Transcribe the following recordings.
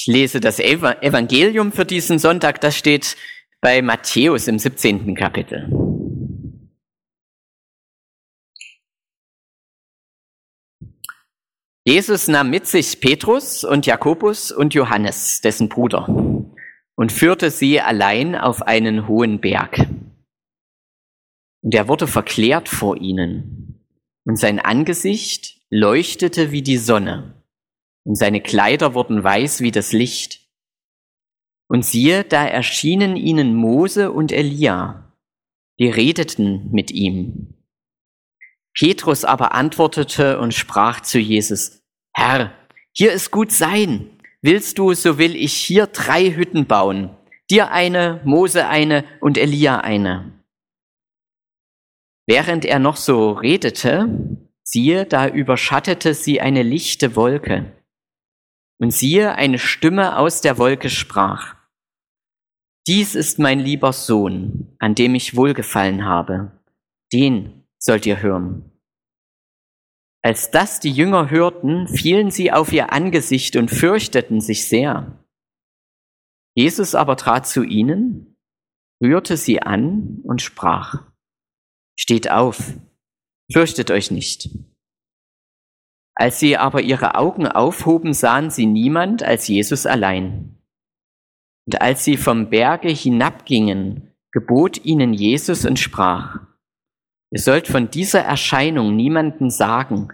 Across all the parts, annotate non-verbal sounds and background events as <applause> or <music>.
Ich lese das Evangelium für diesen Sonntag, das steht bei Matthäus im 17. Kapitel. Jesus nahm mit sich Petrus und Jakobus und Johannes, dessen Bruder, und führte sie allein auf einen hohen Berg. Und er wurde verklärt vor ihnen, und sein Angesicht leuchtete wie die Sonne und seine Kleider wurden weiß wie das Licht. Und siehe, da erschienen ihnen Mose und Elia, die redeten mit ihm. Petrus aber antwortete und sprach zu Jesus, Herr, hier ist gut sein. Willst du, so will ich hier drei Hütten bauen. Dir eine, Mose eine und Elia eine. Während er noch so redete, siehe, da überschattete sie eine lichte Wolke. Und siehe, eine Stimme aus der Wolke sprach, Dies ist mein lieber Sohn, an dem ich wohlgefallen habe, den sollt ihr hören. Als das die Jünger hörten, fielen sie auf ihr Angesicht und fürchteten sich sehr. Jesus aber trat zu ihnen, rührte sie an und sprach, Steht auf, fürchtet euch nicht. Als sie aber ihre Augen aufhoben, sahen sie niemand als Jesus allein. Und als sie vom Berge hinabgingen, gebot ihnen Jesus und sprach, Ihr sollt von dieser Erscheinung niemanden sagen,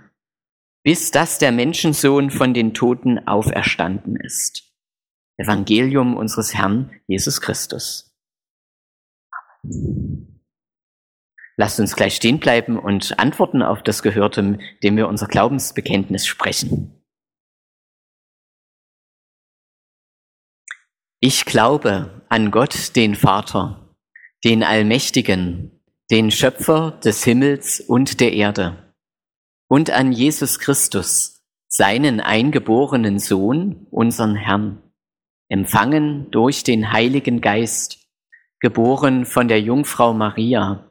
bis dass der Menschensohn von den Toten auferstanden ist. Evangelium unseres Herrn Jesus Christus. Amen. Lasst uns gleich stehen bleiben und antworten auf das Gehörte, dem wir unser Glaubensbekenntnis sprechen. Ich glaube an Gott, den Vater, den Allmächtigen, den Schöpfer des Himmels und der Erde, und an Jesus Christus, seinen eingeborenen Sohn, unseren Herrn, empfangen durch den Heiligen Geist, geboren von der Jungfrau Maria,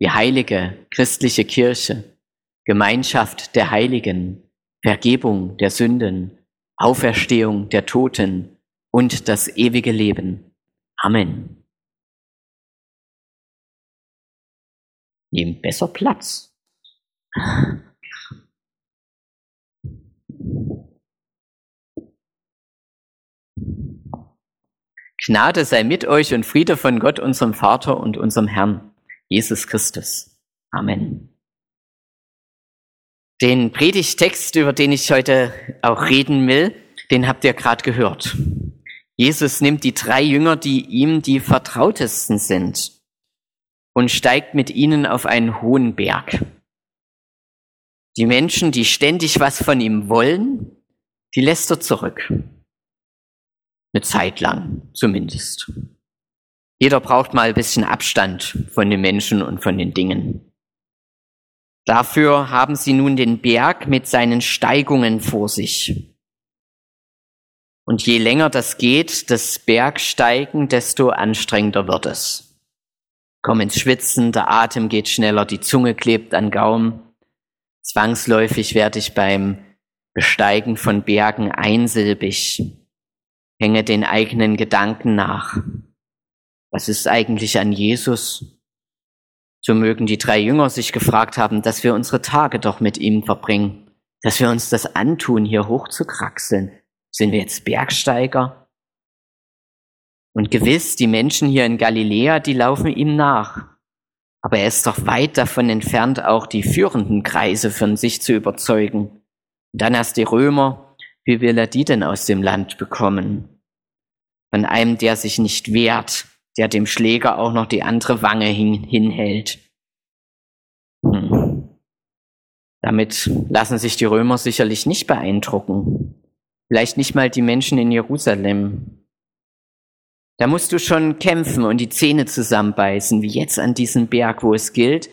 die heilige christliche Kirche, Gemeinschaft der Heiligen, Vergebung der Sünden, Auferstehung der Toten und das ewige Leben. Amen. Nehmt besser Platz. Gnade sei mit euch und Friede von Gott, unserem Vater und unserem Herrn. Jesus Christus. Amen. Den Predigtext, über den ich heute auch reden will, den habt ihr gerade gehört. Jesus nimmt die drei Jünger, die ihm die vertrautesten sind, und steigt mit ihnen auf einen hohen Berg. Die Menschen, die ständig was von ihm wollen, die lässt er zurück. Eine Zeit lang zumindest. Jeder braucht mal ein bisschen Abstand von den Menschen und von den Dingen. Dafür haben sie nun den Berg mit seinen Steigungen vor sich. Und je länger das geht, das Bergsteigen, desto anstrengender wird es. Komm ins Schwitzen, der Atem geht schneller, die Zunge klebt an Gaum. Zwangsläufig werde ich beim Besteigen von Bergen einsilbig, hänge den eigenen Gedanken nach. Was ist eigentlich an Jesus? So mögen die drei Jünger sich gefragt haben, dass wir unsere Tage doch mit ihm verbringen, dass wir uns das antun, hier hochzukraxeln. Sind wir jetzt Bergsteiger? Und gewiss, die Menschen hier in Galiläa, die laufen ihm nach. Aber er ist doch weit davon entfernt, auch die führenden Kreise von sich zu überzeugen. Und dann erst die Römer. Wie will er die denn aus dem Land bekommen? Von einem, der sich nicht wehrt, der dem Schläger auch noch die andere Wange hin, hinhält. Hm. Damit lassen sich die Römer sicherlich nicht beeindrucken. Vielleicht nicht mal die Menschen in Jerusalem. Da musst du schon kämpfen und die Zähne zusammenbeißen, wie jetzt an diesem Berg, wo es gilt,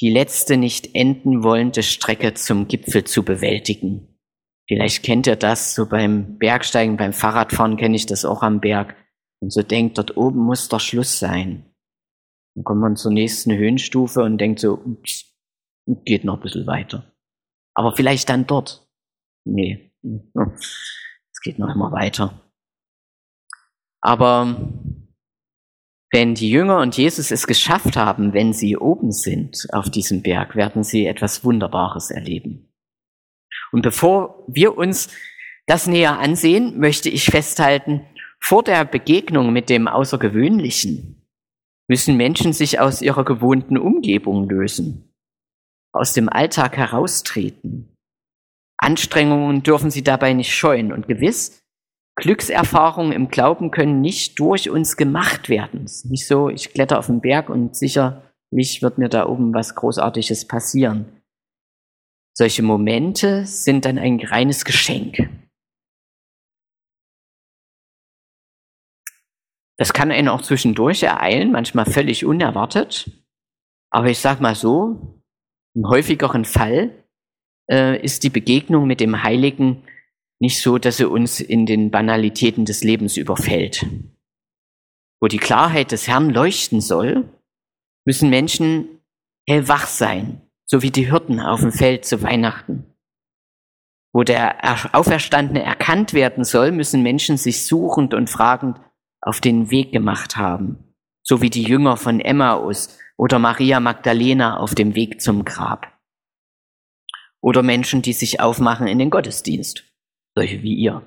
die letzte nicht enden wollende Strecke zum Gipfel zu bewältigen. Vielleicht kennt ihr das so beim Bergsteigen, beim Fahrradfahren kenne ich das auch am Berg. Und so denkt, dort oben muss der Schluss sein. Dann kommt man zur nächsten Höhenstufe und denkt so, ups, geht noch ein bisschen weiter. Aber vielleicht dann dort. Nee, <laughs> es geht noch immer weiter. Aber wenn die Jünger und Jesus es geschafft haben, wenn sie oben sind auf diesem Berg, werden sie etwas Wunderbares erleben. Und bevor wir uns das näher ansehen, möchte ich festhalten, vor der Begegnung mit dem Außergewöhnlichen müssen Menschen sich aus ihrer gewohnten Umgebung lösen, aus dem Alltag heraustreten. Anstrengungen dürfen sie dabei nicht scheuen und gewiss, Glückserfahrungen im Glauben können nicht durch uns gemacht werden. Es ist nicht so, ich kletter auf den Berg und sicherlich wird mir da oben was Großartiges passieren. Solche Momente sind dann ein reines Geschenk. Das kann einen auch zwischendurch ereilen, manchmal völlig unerwartet. Aber ich sag mal so, im häufigeren Fall äh, ist die Begegnung mit dem Heiligen nicht so, dass er uns in den Banalitäten des Lebens überfällt. Wo die Klarheit des Herrn leuchten soll, müssen Menschen hellwach sein so wie die Hirten auf dem Feld zu Weihnachten. Wo der Auferstandene erkannt werden soll, müssen Menschen sich suchend und fragend auf den Weg gemacht haben, so wie die Jünger von Emmaus oder Maria Magdalena auf dem Weg zum Grab. Oder Menschen, die sich aufmachen in den Gottesdienst, solche wie ihr.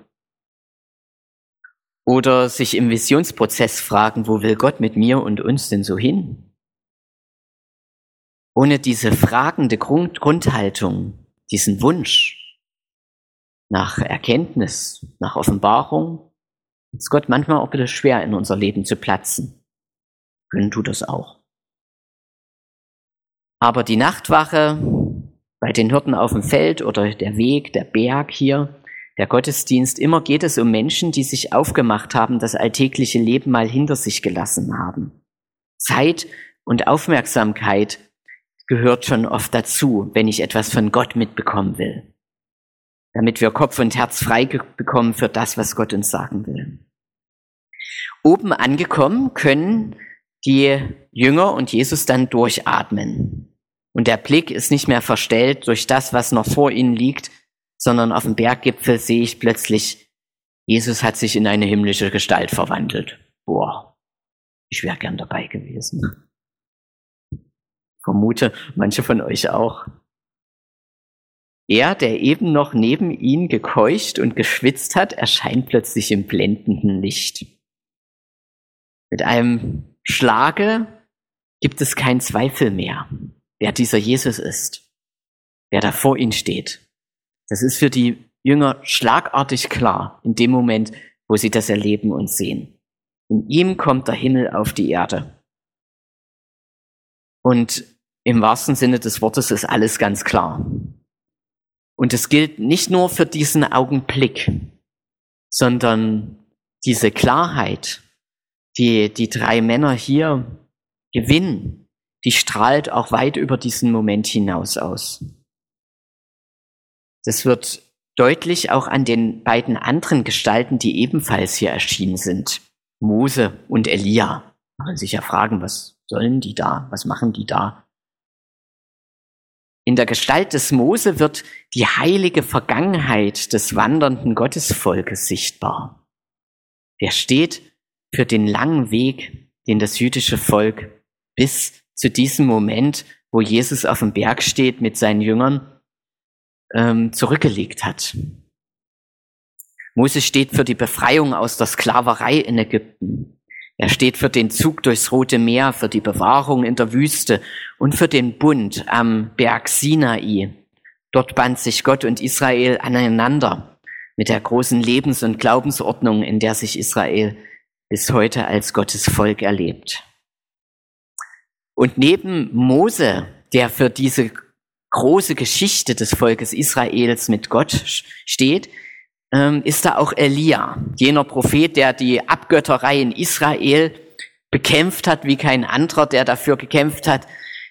Oder sich im Visionsprozess fragen, wo will Gott mit mir und uns denn so hin? Ohne diese fragende Grund Grundhaltung, diesen Wunsch nach Erkenntnis, nach Offenbarung, ist Gott manchmal auch bisschen schwer in unser Leben zu platzen. Können tut das auch. Aber die Nachtwache bei den Hirten auf dem Feld oder der Weg, der Berg hier, der Gottesdienst, immer geht es um Menschen, die sich aufgemacht haben, das alltägliche Leben mal hinter sich gelassen haben. Zeit und Aufmerksamkeit gehört schon oft dazu, wenn ich etwas von Gott mitbekommen will. Damit wir Kopf und Herz frei bekommen für das, was Gott uns sagen will. Oben angekommen können die Jünger und Jesus dann durchatmen. Und der Blick ist nicht mehr verstellt durch das, was noch vor ihnen liegt, sondern auf dem Berggipfel sehe ich plötzlich, Jesus hat sich in eine himmlische Gestalt verwandelt. Boah, ich wäre gern dabei gewesen vermute manche von euch auch. Er, der eben noch neben ihn gekeucht und geschwitzt hat, erscheint plötzlich im blendenden Licht. Mit einem Schlage gibt es keinen Zweifel mehr, wer dieser Jesus ist, wer da vor ihm steht. Das ist für die Jünger schlagartig klar in dem Moment, wo sie das erleben und sehen. In ihm kommt der Himmel auf die Erde. Und im wahrsten Sinne des Wortes ist alles ganz klar. Und es gilt nicht nur für diesen Augenblick, sondern diese Klarheit, die die drei Männer hier gewinnen, die strahlt auch weit über diesen Moment hinaus aus. Das wird deutlich auch an den beiden anderen Gestalten, die ebenfalls hier erschienen sind. Mose und Elia. Man kann sich ja fragen, was sollen die da? Was machen die da? In der Gestalt des Mose wird die heilige Vergangenheit des wandernden Gottesvolkes sichtbar. Er steht für den langen Weg, den das jüdische Volk bis zu diesem Moment, wo Jesus auf dem Berg steht mit seinen Jüngern, ähm, zurückgelegt hat. Mose steht für die Befreiung aus der Sklaverei in Ägypten. Er steht für den Zug durchs Rote Meer, für die Bewahrung in der Wüste und für den Bund am Berg Sinai. Dort band sich Gott und Israel aneinander mit der großen Lebens- und Glaubensordnung, in der sich Israel bis heute als Gottes Volk erlebt. Und neben Mose, der für diese große Geschichte des Volkes Israels mit Gott steht, ähm, ist da auch Elia, jener Prophet, der die Abgötterei in Israel bekämpft hat wie kein anderer, der dafür gekämpft hat,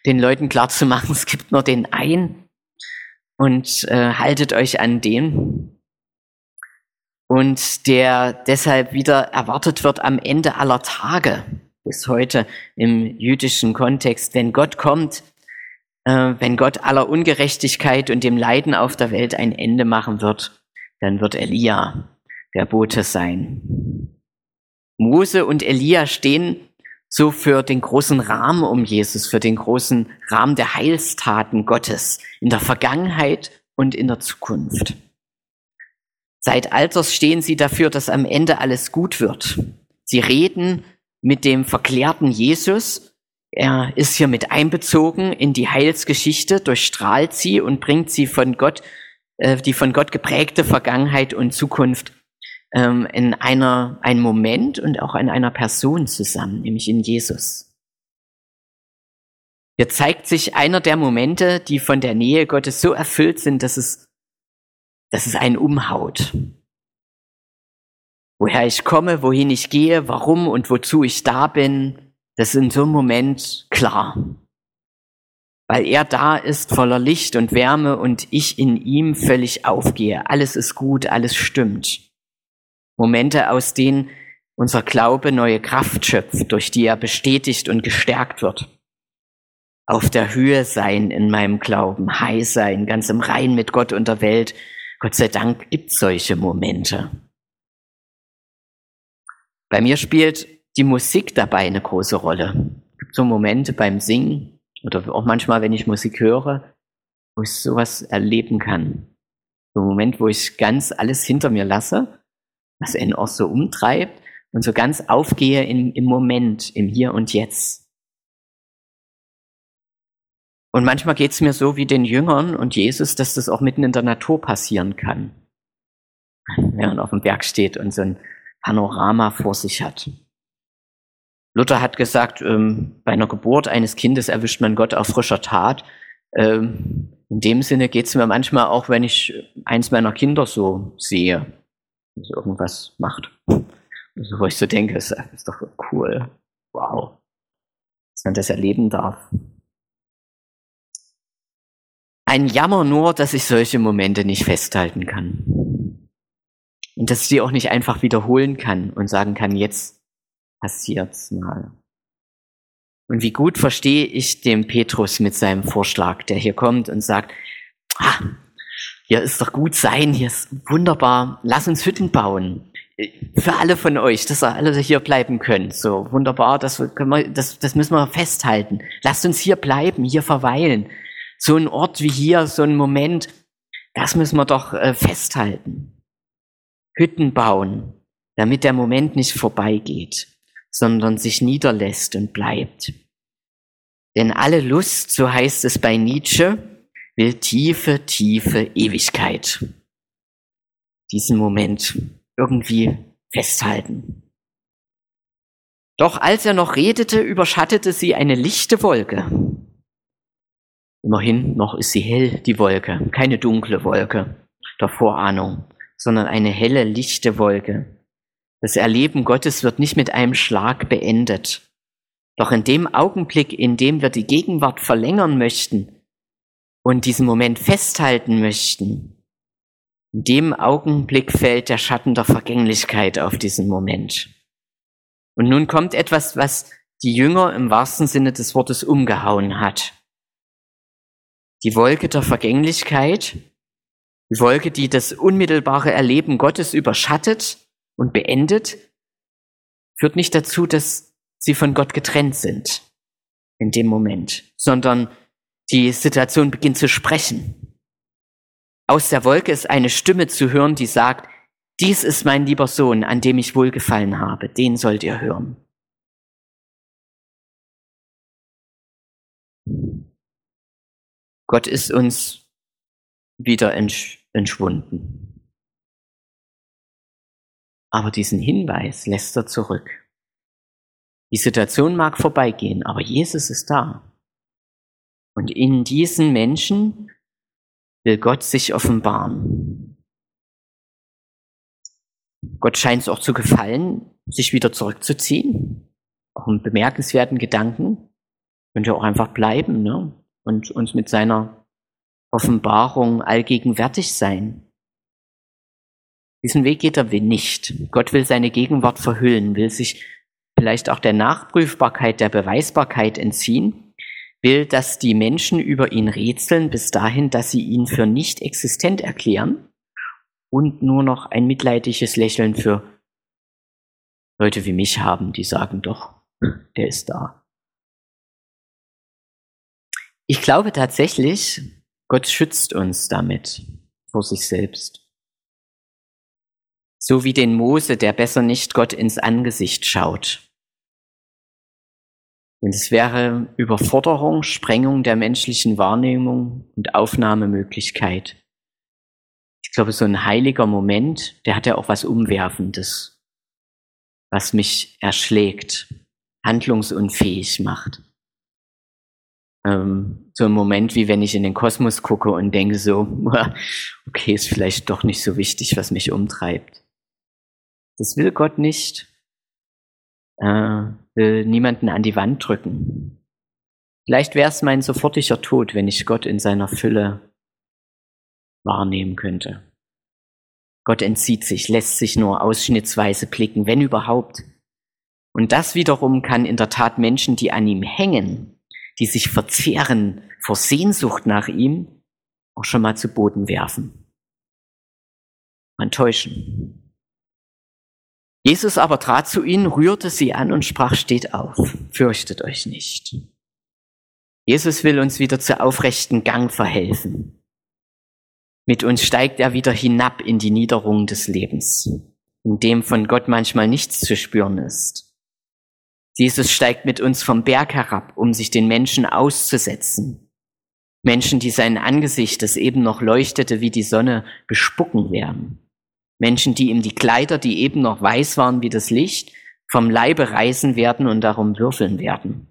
den Leuten klarzumachen, <laughs> es gibt nur den einen und äh, haltet euch an den. Und der deshalb wieder erwartet wird am Ende aller Tage, bis heute im jüdischen Kontext, wenn Gott kommt, äh, wenn Gott aller Ungerechtigkeit und dem Leiden auf der Welt ein Ende machen wird, dann wird Elia der Bote sein. Mose und Elia stehen so für den großen Rahmen um Jesus, für den großen Rahmen der Heilstaten Gottes in der Vergangenheit und in der Zukunft. Seit Alters stehen sie dafür, dass am Ende alles gut wird. Sie reden mit dem verklärten Jesus. Er ist hier mit einbezogen in die Heilsgeschichte, durchstrahlt sie und bringt sie von Gott, äh, die von Gott geprägte Vergangenheit und Zukunft ähm, in einer, einem Moment und auch in einer Person zusammen, nämlich in Jesus. Hier zeigt sich einer der Momente, die von der Nähe Gottes so erfüllt sind, dass es, dass es einen umhaut. Woher ich komme, wohin ich gehe, warum und wozu ich da bin, das ist in so einem Moment klar. Weil er da ist voller Licht und Wärme und ich in ihm völlig aufgehe. Alles ist gut, alles stimmt. Momente, aus denen unser Glaube neue Kraft schöpft, durch die er bestätigt und gestärkt wird. Auf der Höhe sein in meinem Glauben, high sein, ganz im Rein mit Gott und der Welt. Gott sei Dank gibt solche Momente. Bei mir spielt die Musik dabei eine große Rolle. Es gibt so Momente beim Singen oder auch manchmal, wenn ich Musik höre, wo ich sowas erleben kann. So ein Moment, wo ich ganz alles hinter mir lasse was einen auch so umtreibt und so ganz aufgehe im, im Moment, im Hier und Jetzt. Und manchmal geht es mir so wie den Jüngern und Jesus, dass das auch mitten in der Natur passieren kann. Wenn man auf dem Berg steht und so ein Panorama vor sich hat. Luther hat gesagt, ähm, bei einer Geburt eines Kindes erwischt man Gott auf frischer Tat. Ähm, in dem Sinne geht es mir manchmal auch, wenn ich eins meiner Kinder so sehe so irgendwas macht. Also, wo ich so denke, ist, ist doch cool. Wow. Dass man das erleben darf. Ein Jammer nur, dass ich solche Momente nicht festhalten kann. Und dass ich die auch nicht einfach wiederholen kann und sagen kann, jetzt passiert's mal. Und wie gut verstehe ich den Petrus mit seinem Vorschlag, der hier kommt und sagt, ah, hier ist doch gut sein, hier ist wunderbar, lass uns Hütten bauen. Für alle von euch, dass ihr alle hier bleiben könnt. So wunderbar, das, wir, das, das müssen wir festhalten. Lasst uns hier bleiben, hier verweilen. So ein Ort wie hier, so ein Moment, das müssen wir doch äh, festhalten. Hütten bauen, damit der Moment nicht vorbeigeht, sondern sich niederlässt und bleibt. Denn alle Lust, so heißt es bei Nietzsche, will tiefe, tiefe Ewigkeit. Diesen Moment irgendwie festhalten. Doch als er noch redete, überschattete sie eine lichte Wolke. Immerhin noch ist sie hell, die Wolke, keine dunkle Wolke der Vorahnung, sondern eine helle, lichte Wolke. Das Erleben Gottes wird nicht mit einem Schlag beendet. Doch in dem Augenblick, in dem wir die Gegenwart verlängern möchten, und diesen Moment festhalten möchten, in dem Augenblick fällt der Schatten der Vergänglichkeit auf diesen Moment. Und nun kommt etwas, was die Jünger im wahrsten Sinne des Wortes umgehauen hat. Die Wolke der Vergänglichkeit, die Wolke, die das unmittelbare Erleben Gottes überschattet und beendet, führt nicht dazu, dass sie von Gott getrennt sind in dem Moment, sondern die Situation beginnt zu sprechen. Aus der Wolke ist eine Stimme zu hören, die sagt, dies ist mein lieber Sohn, an dem ich wohlgefallen habe, den sollt ihr hören. Gott ist uns wieder entsch entschwunden. Aber diesen Hinweis lässt er zurück. Die Situation mag vorbeigehen, aber Jesus ist da. Und in diesen Menschen will Gott sich offenbaren. Gott scheint es auch zu gefallen, sich wieder zurückzuziehen. Auch einen bemerkenswerten Gedanken. Könnte auch einfach bleiben ne? Und uns mit seiner Offenbarung allgegenwärtig sein. Diesen Weg geht er nicht. Gott will seine Gegenwart verhüllen, will sich vielleicht auch der Nachprüfbarkeit, der Beweisbarkeit entziehen, will, dass die Menschen über ihn rätseln bis dahin, dass sie ihn für nicht existent erklären und nur noch ein mitleidiges Lächeln für Leute wie mich haben, die sagen doch, der ist da. Ich glaube tatsächlich, Gott schützt uns damit vor sich selbst. So wie den Mose, der besser nicht Gott ins Angesicht schaut. Und es wäre Überforderung, Sprengung der menschlichen Wahrnehmung und Aufnahmemöglichkeit. Ich glaube, so ein heiliger Moment, der hat ja auch was Umwerfendes, was mich erschlägt, handlungsunfähig macht. Ähm, so ein Moment, wie wenn ich in den Kosmos gucke und denke so, okay, ist vielleicht doch nicht so wichtig, was mich umtreibt. Das will Gott nicht. Äh, will niemanden an die Wand drücken. Vielleicht wäre es mein sofortiger Tod, wenn ich Gott in seiner Fülle wahrnehmen könnte. Gott entzieht sich, lässt sich nur ausschnittsweise blicken, wenn überhaupt. Und das wiederum kann in der Tat Menschen, die an ihm hängen, die sich verzehren vor Sehnsucht nach ihm, auch schon mal zu Boden werfen. Enttäuschen. Jesus aber trat zu ihnen, rührte sie an und sprach, steht auf, fürchtet euch nicht. Jesus will uns wieder zu aufrechten Gang verhelfen. Mit uns steigt er wieder hinab in die Niederung des Lebens, in dem von Gott manchmal nichts zu spüren ist. Jesus steigt mit uns vom Berg herab, um sich den Menschen auszusetzen. Menschen, die sein Angesicht, das eben noch leuchtete wie die Sonne, bespucken werden. Menschen, die ihm die Kleider, die eben noch weiß waren wie das Licht, vom Leibe reißen werden und darum würfeln werden.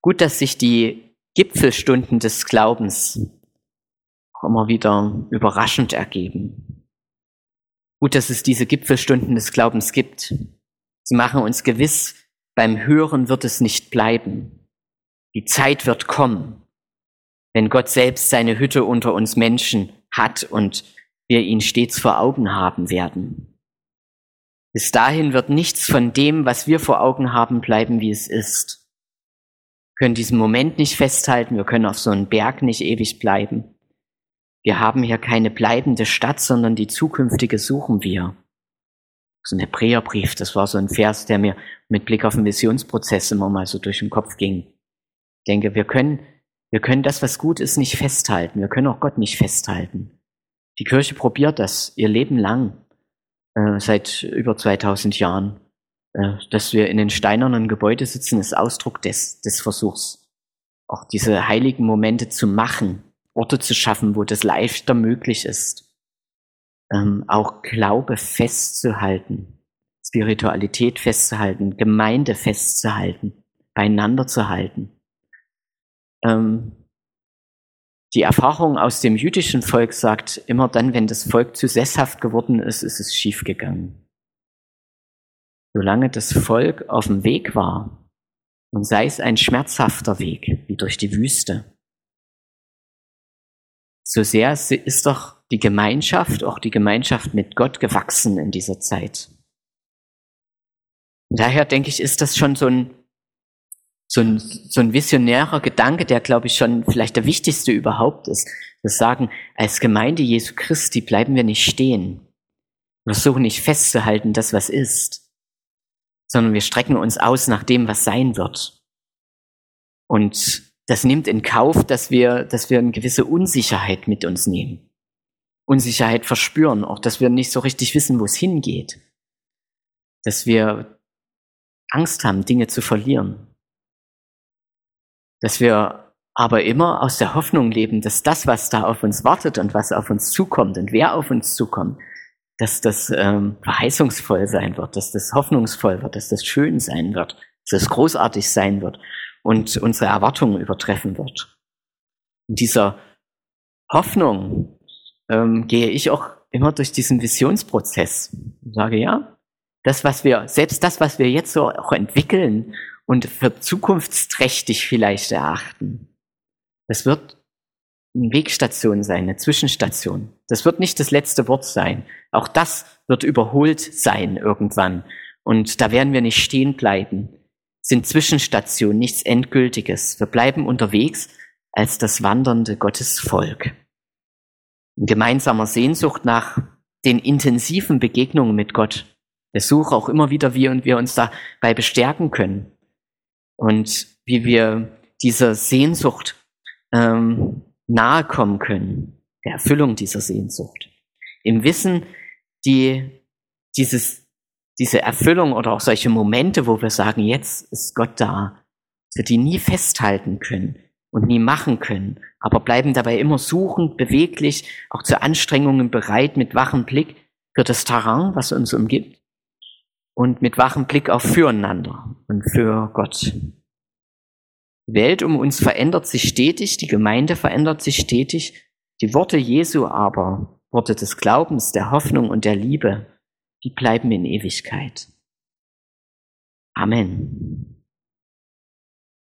Gut, dass sich die Gipfelstunden des Glaubens auch immer wieder überraschend ergeben. Gut, dass es diese Gipfelstunden des Glaubens gibt. Sie machen uns gewiss, beim Hören wird es nicht bleiben. Die Zeit wird kommen, wenn Gott selbst seine Hütte unter uns Menschen hat und wir ihn stets vor Augen haben werden. Bis dahin wird nichts von dem, was wir vor Augen haben, bleiben, wie es ist. Wir können diesen Moment nicht festhalten, wir können auf so einem Berg nicht ewig bleiben. Wir haben hier keine bleibende Stadt, sondern die zukünftige suchen wir. So ein Hebräerbrief, das war so ein Vers, der mir mit Blick auf den Missionsprozess immer mal so durch den Kopf ging. Ich denke, wir können wir können das, was gut ist, nicht festhalten. Wir können auch Gott nicht festhalten. Die Kirche probiert das ihr Leben lang, äh, seit über 2000 Jahren. Äh, dass wir in den steinernen Gebäuden sitzen, ist Ausdruck des, des Versuchs. Auch diese heiligen Momente zu machen, Orte zu schaffen, wo das leichter möglich ist. Ähm, auch Glaube festzuhalten, Spiritualität festzuhalten, Gemeinde festzuhalten, beieinander zu halten ähm, die Erfahrung aus dem jüdischen Volk sagt, immer dann, wenn das Volk zu sesshaft geworden ist, ist es schiefgegangen. Solange das Volk auf dem Weg war, und sei es ein schmerzhafter Weg, wie durch die Wüste, so sehr ist doch die Gemeinschaft, auch die Gemeinschaft mit Gott gewachsen in dieser Zeit. Daher denke ich, ist das schon so ein so ein, so ein visionärer Gedanke, der, glaube ich, schon vielleicht der wichtigste überhaupt ist. Wir sagen, als Gemeinde Jesu Christi bleiben wir nicht stehen. Wir versuchen nicht festzuhalten, das was ist, sondern wir strecken uns aus nach dem, was sein wird. Und das nimmt in Kauf, dass wir, dass wir eine gewisse Unsicherheit mit uns nehmen. Unsicherheit verspüren, auch dass wir nicht so richtig wissen, wo es hingeht. Dass wir Angst haben, Dinge zu verlieren dass wir aber immer aus der Hoffnung leben, dass das, was da auf uns wartet und was auf uns zukommt und wer auf uns zukommt, dass das ähm, verheißungsvoll sein wird, dass das hoffnungsvoll wird, dass das schön sein wird, dass das großartig sein wird und unsere Erwartungen übertreffen wird. In dieser Hoffnung ähm, gehe ich auch immer durch diesen Visionsprozess und sage, ja, das, was wir, selbst das, was wir jetzt so auch entwickeln und für zukunftsträchtig vielleicht erachten, das wird eine Wegstation sein, eine Zwischenstation. Das wird nicht das letzte Wort sein. Auch das wird überholt sein irgendwann. Und da werden wir nicht stehen bleiben. Sind Zwischenstationen, nichts Endgültiges. Wir bleiben unterwegs als das wandernde Gottesvolk. In gemeinsamer Sehnsucht nach den intensiven Begegnungen mit Gott. Der Suche auch immer wieder, wie und wir uns dabei bestärken können. Und wie wir dieser Sehnsucht ähm, nahe kommen können, der Erfüllung dieser Sehnsucht. Im Wissen, die, dieses, diese Erfüllung oder auch solche Momente, wo wir sagen, jetzt ist Gott da, wir die nie festhalten können und nie machen können, aber bleiben dabei immer suchend, beweglich, auch zu Anstrengungen bereit, mit wachem Blick für das Terrain, was uns umgibt und mit wachem Blick auch füreinander und für Gott. Die Welt um uns verändert sich stetig, die Gemeinde verändert sich stetig, die Worte Jesu aber, Worte des Glaubens, der Hoffnung und der Liebe, die bleiben in Ewigkeit. Amen.